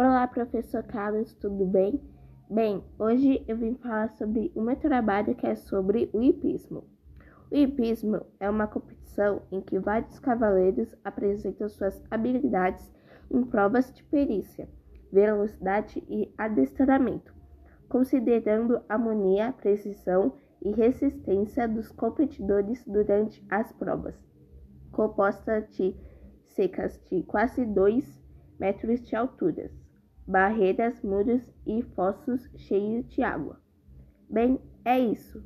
Olá, professor Carlos, tudo bem? Bem, hoje eu vim falar sobre o meu trabalho que é sobre o hipismo. O hipismo é uma competição em que vários cavaleiros apresentam suas habilidades em provas de perícia, velocidade e adestramento, considerando harmonia, precisão e resistência dos competidores durante as provas, composta de secas de quase 2 metros de altura, barreiras, muros e fossos cheios de água. Bem, é isso.